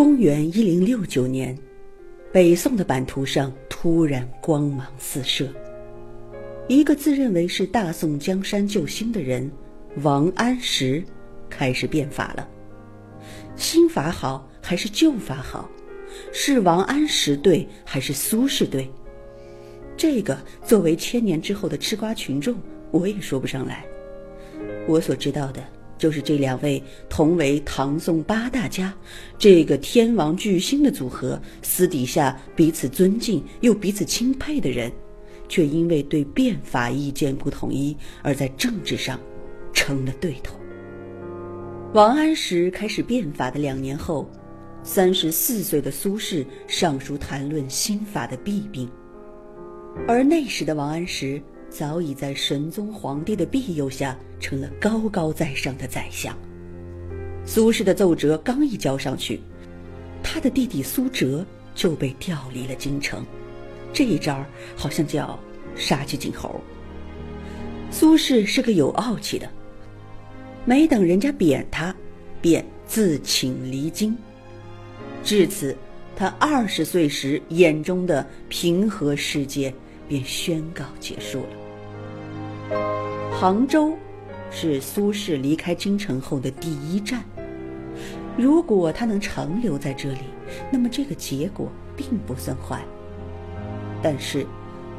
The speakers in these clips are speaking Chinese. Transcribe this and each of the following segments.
公元一零六九年，北宋的版图上突然光芒四射，一个自认为是大宋江山救星的人王安石开始变法了。新法好还是旧法好？是王安石对还是苏轼对？这个作为千年之后的吃瓜群众，我也说不上来。我所知道的。就是这两位同为唐宋八大家，这个天王巨星的组合，私底下彼此尊敬又彼此钦佩的人，却因为对变法意见不统一，而在政治上成了对头。王安石开始变法的两年后，三十四岁的苏轼上书谈论新法的弊病，而那时的王安石。早已在神宗皇帝的庇佑下，成了高高在上的宰相。苏轼的奏折刚一交上去，他的弟弟苏辙就被调离了京城。这一招好像叫杀鸡儆猴。苏轼是个有傲气的，没等人家贬他，便自请离京。至此，他二十岁时眼中的平和世界便宣告结束了。杭州是苏轼离开京城后的第一站。如果他能长留在这里，那么这个结果并不算坏。但是，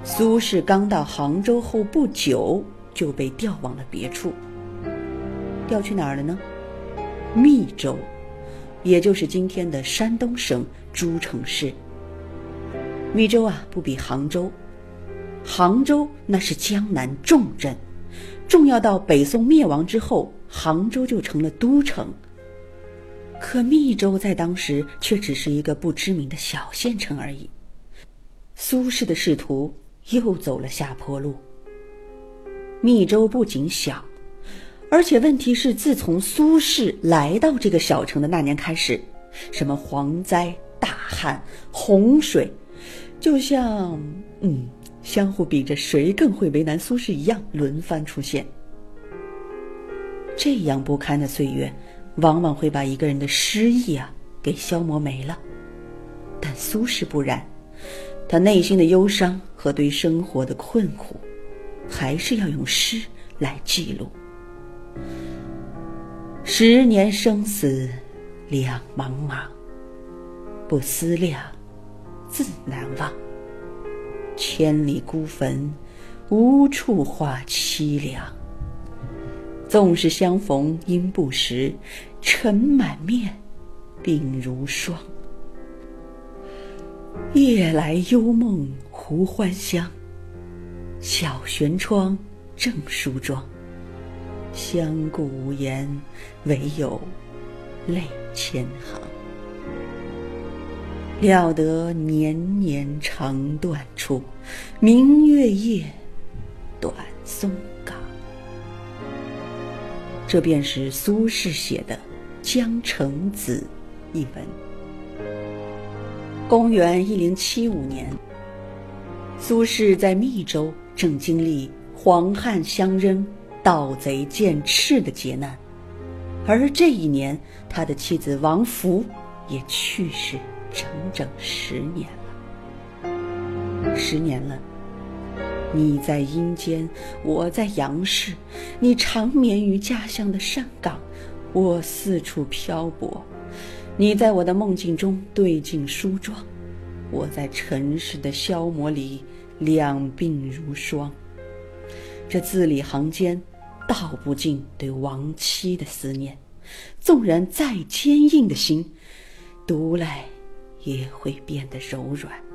苏轼刚到杭州后不久就被调往了别处。调去哪儿了呢？密州，也就是今天的山东省诸城市。密州啊，不比杭州。杭州那是江南重镇，重要到北宋灭亡之后，杭州就成了都城。可密州在当时却只是一个不知名的小县城而已。苏轼的仕途又走了下坡路。密州不仅小，而且问题是，自从苏轼来到这个小城的那年开始，什么蝗灾、大旱、洪水，就像嗯。相互比着谁更会为难苏轼一样轮番出现。这样不堪的岁月，往往会把一个人的诗意啊给消磨没了。但苏轼不然，他内心的忧伤和对生活的困苦，还是要用诗来记录。十年生死两茫茫，不思量，自难忘。千里孤坟，无处话凄凉。纵是相逢应不识，尘满面，鬓如霜。夜来幽梦胡欢香，小轩窗，正梳妆。相顾无言，唯有泪千行。料得年年肠断处，明月夜，短松冈。这便是苏轼写的《江城子》一文。公元一零七五年，苏轼在密州正经历黄汉相扔、盗贼见赤的劫难，而这一年，他的妻子王弗也去世。整整十年了，十年了。你在阴间，我在阳世。你长眠于家乡的山岗，我四处漂泊。你在我的梦境中对镜梳妆，我在尘世的消磨里两鬓如霜。这字里行间道不尽对亡妻的思念，纵然再坚硬的心，读来。也会变得柔软。